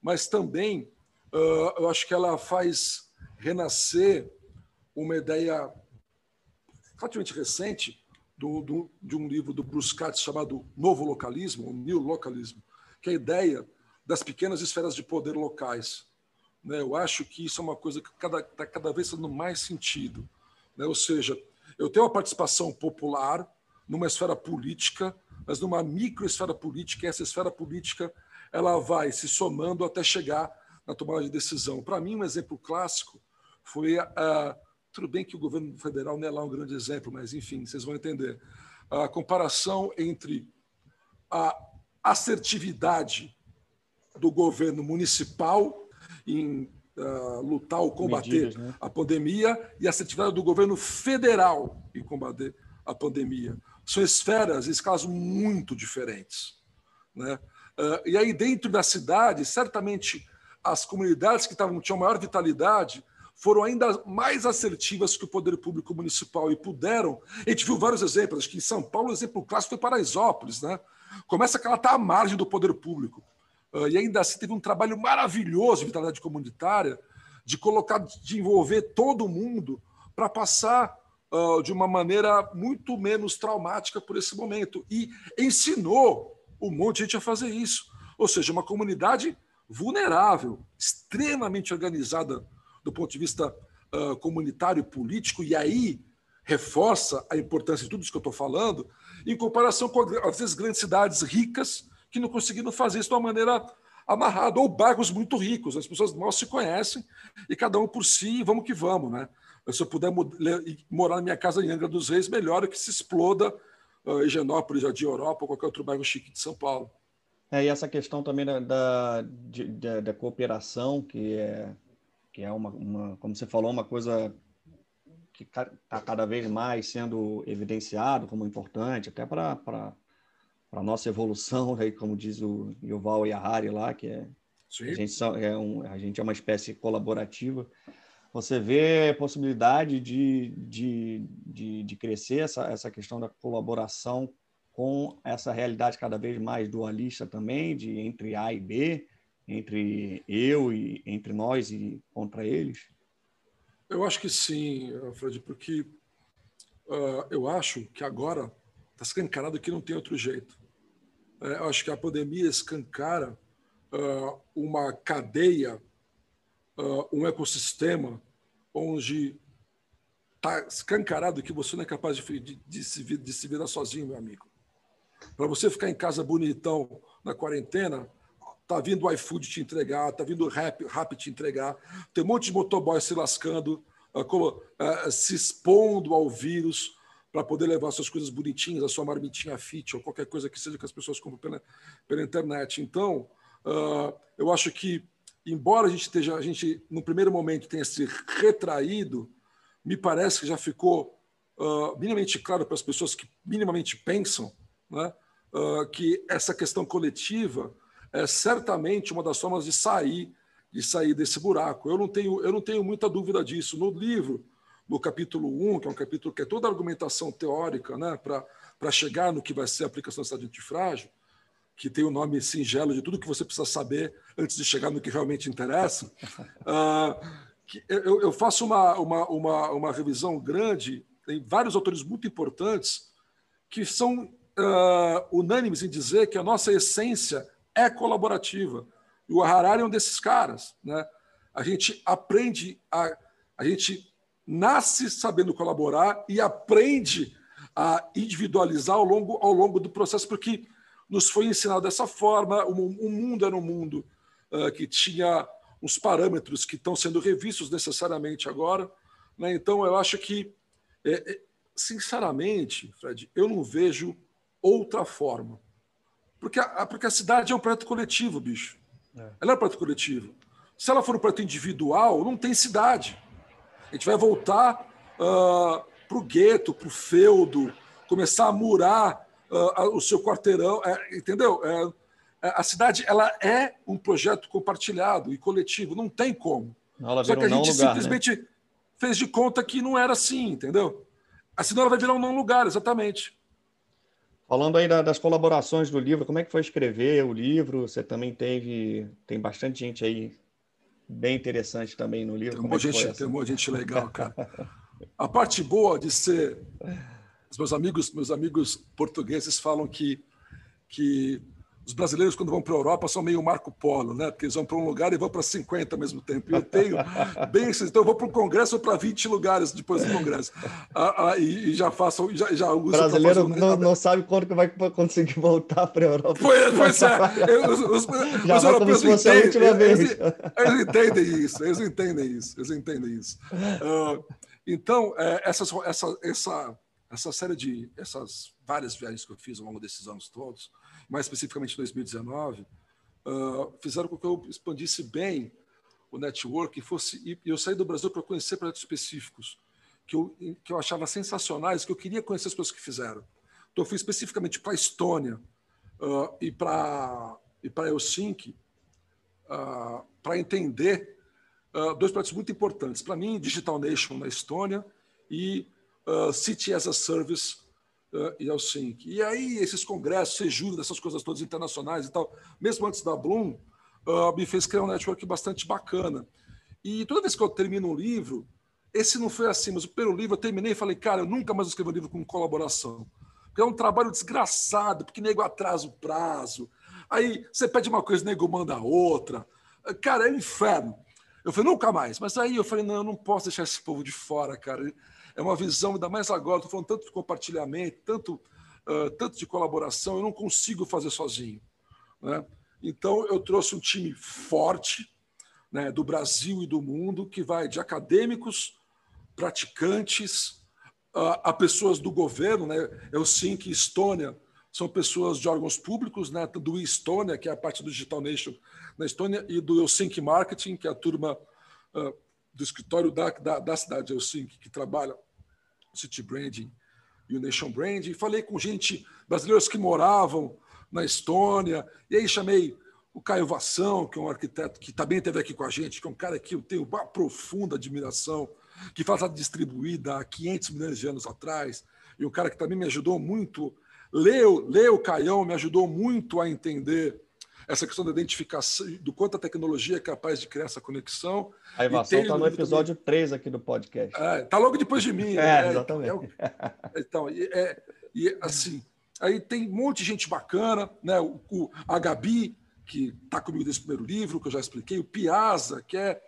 mas também uh, eu acho que ela faz renascer uma ideia relativamente recente do, do, de um livro do Bruce Katz chamado Novo Localismo, ou New Localismo, que é a ideia das pequenas esferas de poder locais. Né? Eu acho que isso é uma coisa que está cada, tá cada vez tendo mais sentido. Né? Ou seja, eu tenho a participação popular numa esfera política, mas numa microesfera política, e essa esfera política ela vai se somando até chegar na tomada de decisão. Para mim, um exemplo clássico foi a. Tudo bem que o governo federal não é lá um grande exemplo, mas enfim, vocês vão entender. A comparação entre a assertividade do governo municipal em uh, lutar ou combater Medidas, né? a pandemia e a assertividade do governo federal em combater a pandemia. São esferas, escalas muito diferentes. Né? Uh, e aí, dentro da cidade, certamente as comunidades que tavam, tinham maior vitalidade foram ainda mais assertivas que o poder público municipal e puderam. A gente viu vários exemplos. Acho que em São Paulo, o exemplo clássico foi Paraisópolis. Né? Começa que ela está à margem do poder público. Uh, e ainda assim teve um trabalho maravilhoso de vitalidade comunitária, de colocar, de envolver todo mundo para passar uh, de uma maneira muito menos traumática por esse momento. E ensinou um monte de gente a fazer isso. Ou seja, uma comunidade vulnerável, extremamente organizada do ponto de vista uh, comunitário e político, e aí reforça a importância de tudo isso que eu estou falando, em comparação com, às vezes, grandes cidades ricas que não conseguiram fazer isso de uma maneira amarrada, ou bairros muito ricos, as pessoas mal se conhecem e cada um por si, vamos que vamos, né? Se eu puder morar na minha casa em Angra dos Reis, melhor que se exploda uh, Higienópolis, Jardim Europa ou qualquer outro bairro chique de São Paulo. É, e essa questão também da, da, de, da, da cooperação, que é, que é uma, uma, como você falou, uma coisa que está cada vez mais sendo evidenciado como importante, até para para a nossa evolução, aí, como diz o Yuval Yahari lá, que é, a gente, é um, a gente é uma espécie colaborativa. Você vê a possibilidade de, de, de, de crescer essa, essa questão da colaboração com essa realidade cada vez mais dualista também, de entre A e B, entre eu e entre nós e contra eles? Eu acho que sim, Fred, porque uh, eu acho que agora está escancarado que não tem outro jeito. É, eu acho que a pandemia escancara uh, uma cadeia, uh, um ecossistema onde está escancarado que você não é capaz de, de, de, se, de se virar sozinho, meu amigo. Para você ficar em casa bonitão na quarentena, tá vindo o iFood te entregar, tá vindo o Rap, Rap te entregar, tem um monte de motoboy se lascando, uh, se expondo ao vírus, para poder levar suas coisas bonitinhas, a sua marmitinha fit ou qualquer coisa que seja que as pessoas compram pela, pela internet. Então, uh, eu acho que, embora a gente esteja, a gente no primeiro momento tenha se retraído, me parece que já ficou uh, minimamente claro para as pessoas que minimamente pensam, né, uh, que essa questão coletiva é certamente uma das formas de sair de sair desse buraco. Eu não tenho eu não tenho muita dúvida disso. No livro no capítulo 1, que é um capítulo que é toda a argumentação teórica né, para chegar no que vai ser a aplicação do estado antifrágil, que tem o nome singelo de tudo que você precisa saber antes de chegar no que realmente interessa. Uh, eu, eu, faço uma, uma, uma, uma, revisão grande, tem vários autores muito importantes que são uh, unânimes em dizer que a nossa essência é colaborativa. E o Harari é um desses caras. Né? A gente aprende, a, a gente nasce sabendo colaborar e aprende a individualizar ao longo, ao longo do processo, porque nos foi ensinado dessa forma. O, o mundo era um mundo uh, que tinha uns parâmetros que estão sendo revistos necessariamente agora. Né? Então, eu acho que, é, é, sinceramente, Fred, eu não vejo outra forma. Porque a, porque a cidade é um projeto coletivo, bicho. É. Ela é um projeto coletivo. Se ela for um projeto individual, não tem cidade. A gente vai voltar uh, para o gueto, para o feudo, começar a murar uh, o seu quarteirão, é, entendeu? É, é, a cidade ela é um projeto compartilhado e coletivo, não tem como. Ela Só que a gente lugar, né? simplesmente né? fez de conta que não era assim, entendeu? Assim ela vai virar um não lugar, exatamente. Falando aí das colaborações do livro, como é que foi escrever o livro? Você também teve, tem bastante gente aí bem interessante também no livro. Tem um é gente, tem um monte de gente legal, cara. A parte boa de ser, os meus amigos, meus amigos portugueses falam que que os brasileiros, quando vão para a Europa, são meio Marco Polo, né? Porque eles vão para um lugar e vão para 50 ao mesmo tempo. Eu tenho bem esses. Então, eu vou para o Congresso ou para 20 lugares depois do Congresso. Ah, ah, e, e, já faço, já, já uso. O brasileiro não, não, sabe quando que vai conseguir voltar para a Europa. Pois, pois é. Eu, os, os, já os europeus entendem. Eles, eles, entendem isso, eles entendem isso, eles entendem isso. Uh, então, é, essas, essa, essa, essa série de. essas várias viagens que eu fiz ao longo desses anos todos mais especificamente 2019, uh, fizeram com que eu expandisse bem o network e fosse e eu saí do Brasil para conhecer projetos específicos que eu, que eu achava sensacionais, que eu queria conhecer as pessoas que fizeram. Então, eu fui especificamente para a Estônia uh, e para e para Helsinki uh, para entender dois projetos muito importantes. Para mim, Digital Nation na Estônia e City as a Service e Helsinki. E aí, esses congressos, Sejuro, dessas coisas todas internacionais e tal, mesmo antes da Bloom, me fez criar um network bastante bacana. E toda vez que eu termino um livro, esse não foi assim, mas o primeiro livro eu terminei e falei, cara, eu nunca mais escrevo um livro com colaboração. Porque é um trabalho desgraçado, porque nego atrasa o prazo. Aí você pede uma coisa, nego manda outra. Cara, é um inferno. Eu falei, nunca mais. Mas aí eu falei, não, eu não posso deixar esse povo de fora, cara é uma visão, ainda mais agora, estou falando tanto de compartilhamento, tanto, uh, tanto de colaboração, eu não consigo fazer sozinho. Né? Então, eu trouxe um time forte né, do Brasil e do mundo, que vai de acadêmicos, praticantes, uh, a pessoas do governo. Né? Eu sim que Estônia são pessoas de órgãos públicos, né, do Estônia, que é a parte do Digital Nation na Estônia, e do Helsinki Marketing, que é a turma uh, do escritório da, da, da cidade de Helsinki, que trabalha o City Branding e o Nation Branding. Falei com gente, brasileiros que moravam na Estônia, e aí chamei o Caio Vassão, que é um arquiteto que também esteve aqui com a gente, que é um cara que eu tenho uma profunda admiração, que faz a distribuída há 500 milhões de anos atrás, e um cara que também me ajudou muito. Leu, Leu Caião me ajudou muito a entender essa questão da identificação, do quanto a tecnologia é capaz de criar essa conexão. A Ivação está no episódio também. 3 aqui do podcast. Está é, tá logo depois de mim. é, é, exatamente. É, então, é, e assim, aí tem um monte de gente bacana, né? O, o a Gabi, que está comigo nesse primeiro livro, que eu já expliquei, o Piazza, que é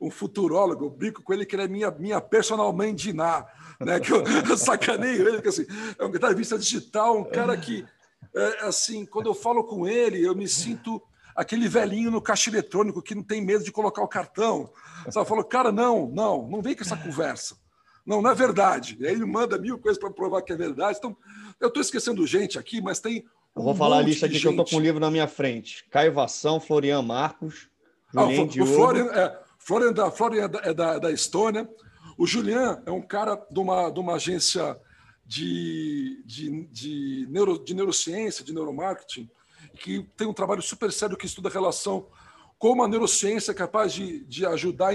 um futurólogo, eu brinco com ele que ele é minha, minha personal mãe de Iná, né? Que eu, eu sacaneio ele, que assim, é um guitarrista digital, um cara que é, assim, quando eu falo com ele, eu me sinto aquele velhinho no caixa eletrônico que não tem medo de colocar o cartão. Só falou, cara, não, não, não vem com essa conversa. Não, não é verdade. E aí ele manda mil coisas para provar que é verdade. Então, eu estou esquecendo gente aqui, mas tem. Um eu vou falar a lista aqui que eu estou com o livro na minha frente. Caio Vação, Florian Marcos, Julien ah, o, o Florian, é, Florian, da, Florian é da, é da, da Estônia. O Julian é um cara de uma, de uma agência de, de, de, neuro, de neurociência, de neuromarketing, que tem um trabalho super sério que estuda a relação como a neurociência é capaz de, de ajudar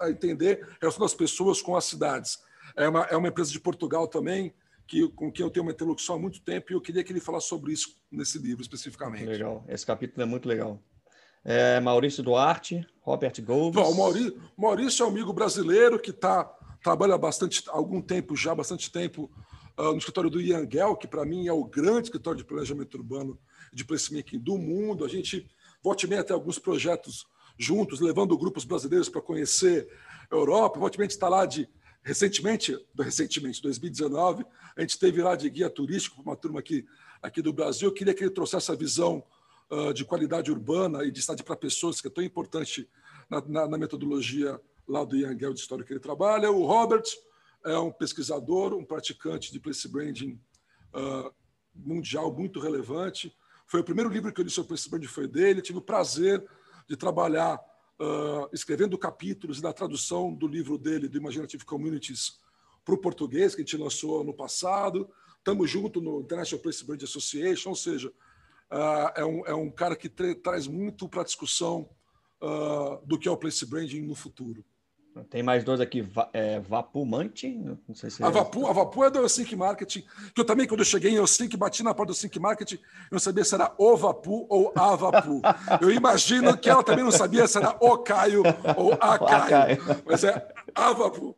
a entender a relação das pessoas com as cidades. É uma, é uma empresa de Portugal também, que, com quem eu tenho uma interlocução há muito tempo, e eu queria que ele falasse sobre isso nesse livro especificamente. Legal, esse capítulo é muito legal. É, Maurício Duarte, Robert Gomes. Bom, o Maurício, Maurício é um amigo brasileiro que tá, trabalha bastante, algum tempo já, bastante tempo, no escritório do Ian Gell, que para mim é o grande escritório de planejamento urbano de placemaking do mundo. A gente volte bem até alguns projetos juntos, levando grupos brasileiros para conhecer a Europa. Volte bem está lá de recentemente, recentemente, 2019, a gente teve lá de guia turístico para uma turma aqui, aqui do Brasil. Eu queria que ele trouxesse essa visão uh, de qualidade urbana e de cidade para pessoas, que é tão importante na, na, na metodologia lá do Ian Gell de história que ele trabalha. O Robert é um pesquisador, um praticante de place branding uh, mundial muito relevante. Foi o primeiro livro que eu li sobre place branding foi dele. tive o prazer de trabalhar uh, escrevendo capítulos da tradução do livro dele, do Imaginative Communities, para o português, que a gente lançou ano passado. Estamos junto no International Place Brand Association, ou seja, uh, é, um, é um cara que traz muito para a discussão do que é o place branding no futuro. Tem mais dois aqui, é, Vapumante, não sei se é a, Vapu, a Vapu é do Sync Marketing, que eu também, quando eu cheguei em Sync, bati na porta do Sync Marketing, eu não sabia se era o Vapu ou a Vapu. Eu imagino que ela também não sabia se era o Caio ou a Caio, mas é a Vapu.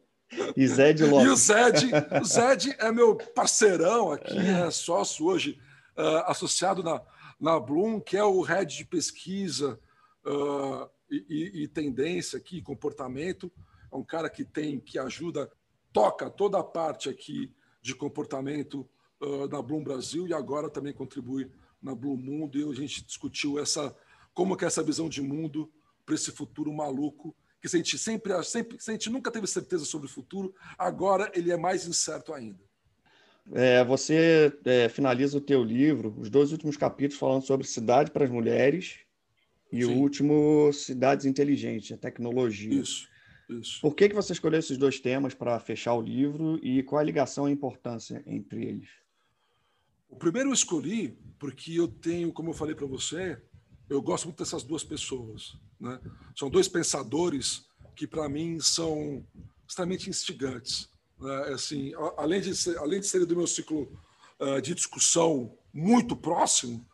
E Zed Lopes. E o Zed, o Zed é meu parceirão aqui, é sócio hoje, uh, associado na, na Bloom, que é o head de pesquisa uh, e, e, tendência aqui, comportamento é um cara que tem, que ajuda, toca toda a parte aqui de comportamento uh, na Bloom Brasil e agora também contribui na Bloom Mundo. E a gente discutiu essa, como que é essa visão de mundo para esse futuro maluco que a gente sempre, sempre a gente nunca teve certeza sobre o futuro, agora ele é mais incerto ainda. É, você é, finaliza o teu livro, os dois últimos capítulos falando sobre cidade para as mulheres e Sim. o último cidades inteligentes, a tecnologia. Isso. Isso. Por que, que você escolheu esses dois temas para fechar o livro e qual a ligação e a importância entre eles? O primeiro eu escolhi porque eu tenho, como eu falei para você, eu gosto muito dessas duas pessoas. Né? São dois pensadores que, para mim, são extremamente instigantes. Né? Assim, além, de ser, além de serem do meu ciclo uh, de discussão muito próximo,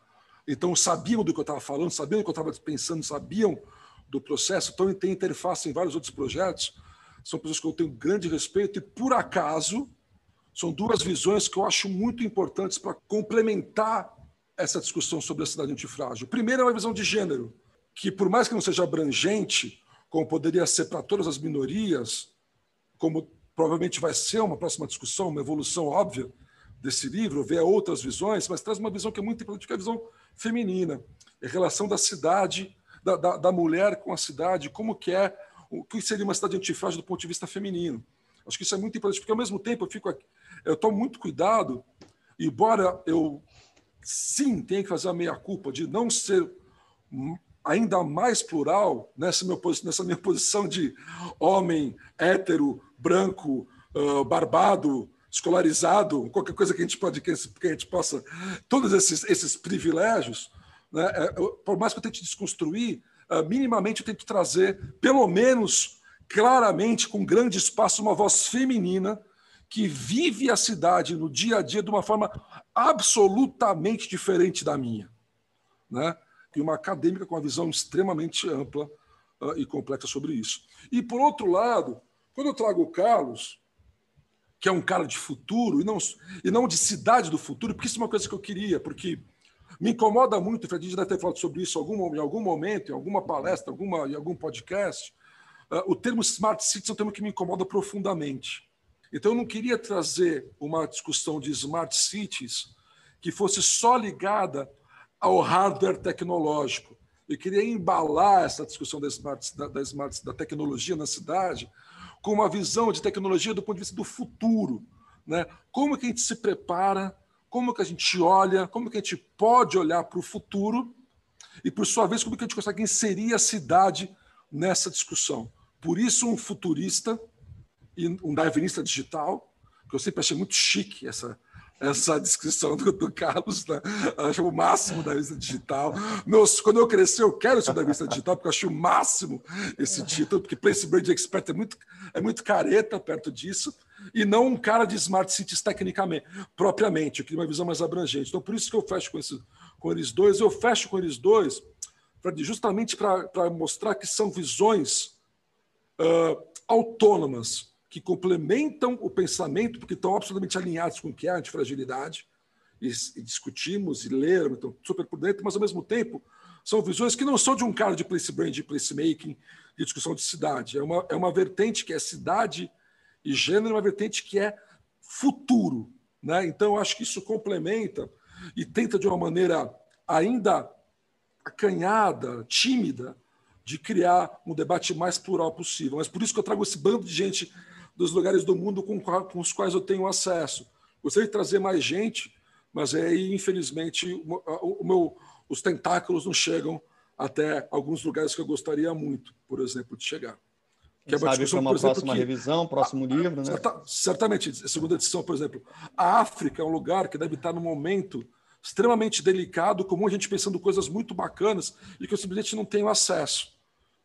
então sabiam do que eu estava falando, sabiam do que eu estava pensando, sabiam do processo, então tem interface em vários outros projetos. São pessoas que eu tenho grande respeito e, por acaso, são duas visões que eu acho muito importantes para complementar essa discussão sobre a cidade antifrágil. Primeiro é uma visão de gênero, que por mais que não seja abrangente, como poderia ser para todas as minorias, como provavelmente vai ser uma próxima discussão, uma evolução óbvia desse livro, ver outras visões, mas traz uma visão que é muito importante, que é a visão feminina, a relação da cidade da, da, da mulher com a cidade, como que é, o que seria uma cidade antifrágil do ponto de vista feminino. Acho que isso é muito importante, porque ao mesmo tempo eu fico aqui, eu tomo muito cuidado, embora eu sim tenha que fazer a meia-culpa de não ser ainda mais plural nessa, meu, nessa minha posição de homem hétero, branco, uh, barbado, escolarizado, qualquer coisa que a gente pode que a gente possa, todos esses, esses privilégios, né? É, por mais que eu tente desconstruir, ah, minimamente eu tento trazer, pelo menos claramente, com grande espaço, uma voz feminina que vive a cidade no dia a dia de uma forma absolutamente diferente da minha. Né? E uma acadêmica com uma visão extremamente ampla uh, e complexa sobre isso. E, por outro lado, quando eu trago o Carlos, que é um cara de futuro, e não, e não de cidade do futuro, porque isso é uma coisa que eu queria, porque me incomoda muito, a gente deve ter falado sobre isso algum, em algum momento, em alguma palestra, alguma, em algum podcast. Uh, o termo smart cities é um termo que me incomoda profundamente. Então, eu não queria trazer uma discussão de smart cities que fosse só ligada ao hardware tecnológico. Eu queria embalar essa discussão da smart, da, da, smart, da tecnologia na cidade com uma visão de tecnologia do ponto de vista do futuro. Né? Como que a gente se prepara como que a gente olha, como que a gente pode olhar para o futuro e, por sua vez, como que a gente consegue inserir a cidade nessa discussão. Por isso, um futurista e um darwinista digital, que eu sempre achei muito chique essa, essa descrição do, do Carlos, né? acho o máximo da revista digital. Meus, quando eu crescer, eu quero ser da revista digital, porque eu acho o máximo esse título, porque Place Brand Expert é muito, é muito careta perto disso, e não um cara de Smart Cities tecnicamente, propriamente. Eu queria uma visão mais abrangente. Então, por isso que eu fecho com, esse, com eles dois. Eu fecho com eles dois pra, justamente para mostrar que são visões uh, autônomas, que complementam o pensamento, porque estão absolutamente alinhados com o que é a antifragilidade, e, e discutimos e leram, então super por dentro, mas ao mesmo tempo são visões que não são de um cara de place brand, de placemaking, de discussão de cidade. É uma, é uma vertente que é cidade e gênero, uma vertente que é futuro. Né? Então, acho que isso complementa e tenta, de uma maneira ainda acanhada, tímida, de criar um debate mais plural possível. Mas por isso que eu trago esse bando de gente dos lugares do mundo com, com os quais eu tenho acesso. Gostaria de trazer mais gente, mas aí, infelizmente, o, o meu, os tentáculos não chegam até alguns lugares que eu gostaria muito, por exemplo, de chegar. Que é uma sabe para uma exemplo, próxima que, revisão, próximo livro, né? certamente, segunda edição, por exemplo. A África é um lugar que deve estar no momento extremamente delicado, comum a gente pensando coisas muito bacanas e que eu simplesmente não tenho acesso.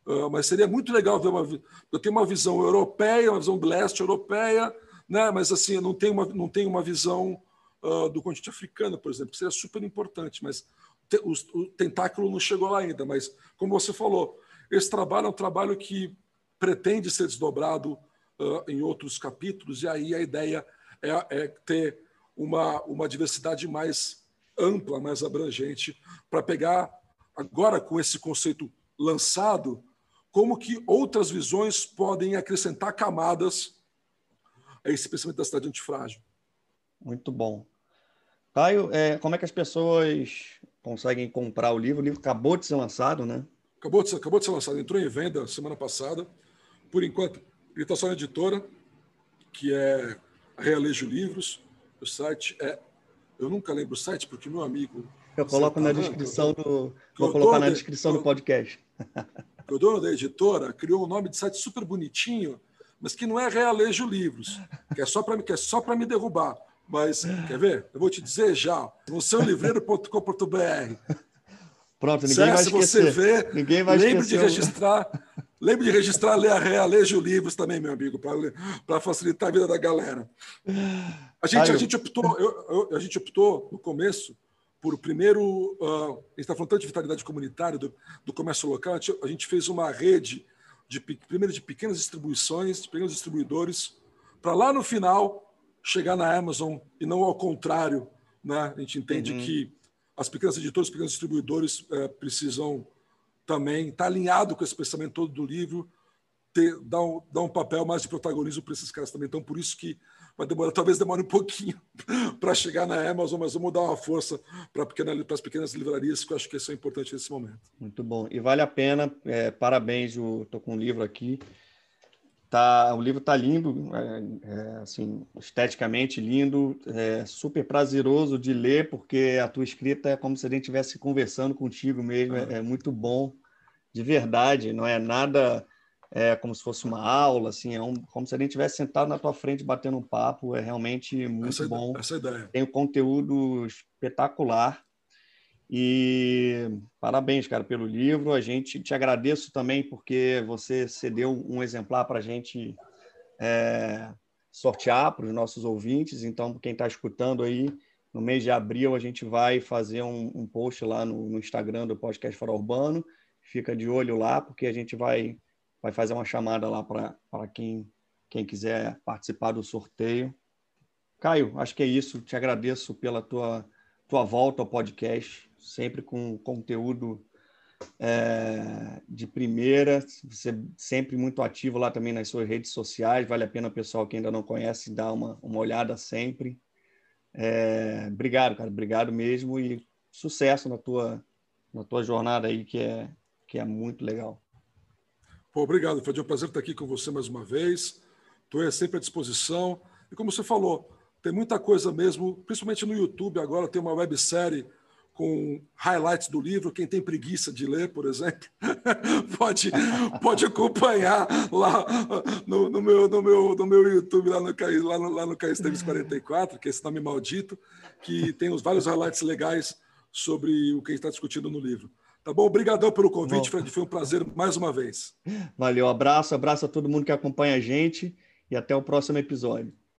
Uh, mas seria muito legal ver uma. Eu tenho uma visão europeia, uma visão do leste europeia, né? mas assim, não tenho uma, não tenho uma visão uh, do continente africano, por exemplo, que seria super importante, mas te, o, o, tentáculo não chegou lá ainda. Mas, como você falou, esse trabalho é um trabalho que pretende ser desdobrado uh, em outros capítulos, e aí a ideia é, é ter uma, uma diversidade mais ampla, mais abrangente, para pegar, agora com esse conceito lançado, como que outras visões podem acrescentar camadas a esse pensamento da cidade antifrágil. Muito bom. Caio, é, como é que as pessoas conseguem comprar o livro? O livro acabou de ser lançado, né? Acabou de, acabou de ser lançado, entrou em venda semana passada. Por enquanto, ele está só na editora, que é Realejo Livros. O site é. Eu nunca lembro o site, porque meu amigo. Eu coloco na descrição do. Vou colocar na descrição do podcast. o dono da editora criou um nome de site super bonitinho, mas que não é Realejo Livros, que é só para é só me derrubar. Mas quer ver? Eu vou te dizer já. No seulivreiro.com.br. Pronto, ninguém vai esquecer. você vê, ninguém vai lembre esquecer. de registrar, lembre de registrar ler a Realejo Livros também, meu amigo, para facilitar a vida da galera. A gente, a gente optou, eu, eu, a gente optou no começo por primeiro, uh, a gente está falando tanto de vitalidade comunitária, do, do comércio local, a gente, a gente, fez uma rede, de, primeiro de pequenas distribuições, de pequenos distribuidores, para lá no final chegar na Amazon e não ao contrário. Né? A gente entende uhum. que as pequenas editoras, os pequenos distribuidores uh, precisam também estar tá alinhado com esse pensamento todo do livro, ter, dar, um, dar um papel mais de protagonismo para esses caras também. Então, por isso que vai demorar, talvez demore um pouquinho para chegar na Amazon, mas vamos dar uma força para pequena, as pequenas livrarias, que eu acho que isso é importante nesse momento. Muito bom. E vale a pena, é, parabéns, estou com um livro aqui. Tá, o livro está lindo, é, é, assim, esteticamente lindo, é super prazeroso de ler, porque a tua escrita é como se a gente estivesse conversando contigo mesmo, é, é muito bom, de verdade, não é nada é como se fosse uma aula, assim, é um, como se a gente tivesse sentado na tua frente batendo um papo, é realmente muito essa bom. Essa ideia. Tem um conteúdo espetacular. E parabéns, cara, pelo livro. A gente te agradeço também porque você cedeu um exemplar para a gente é, sortear para os nossos ouvintes. Então, quem está escutando aí, no mês de abril a gente vai fazer um, um post lá no, no Instagram do Podcast Fora Urbano. Fica de olho lá, porque a gente vai vai fazer uma chamada lá para quem, quem quiser participar do sorteio. Caio, acho que é isso. Te agradeço pela tua, tua volta ao podcast, sempre com conteúdo é, de primeira, você sempre muito ativo lá também nas suas redes sociais. Vale a pena o pessoal que ainda não conhece dar uma, uma olhada sempre. É, obrigado, cara. Obrigado mesmo e sucesso na tua, na tua jornada aí, que é, que é muito legal. Pô, obrigado, foi um prazer estar aqui com você mais uma vez. Estou sempre à disposição. E como você falou, tem muita coisa mesmo, principalmente no YouTube agora, tem uma websérie com highlights do livro. Quem tem preguiça de ler, por exemplo, pode, pode acompanhar lá no, no, meu, no, meu, no meu YouTube, lá no, lá no, lá no Caís Teves 44, que é esse nome maldito, que tem os vários highlights legais sobre o que está discutindo no livro. Tá bom? Obrigadão pelo convite, Fred. Foi um prazer mais uma vez. Valeu, abraço, abraço a todo mundo que acompanha a gente e até o próximo episódio.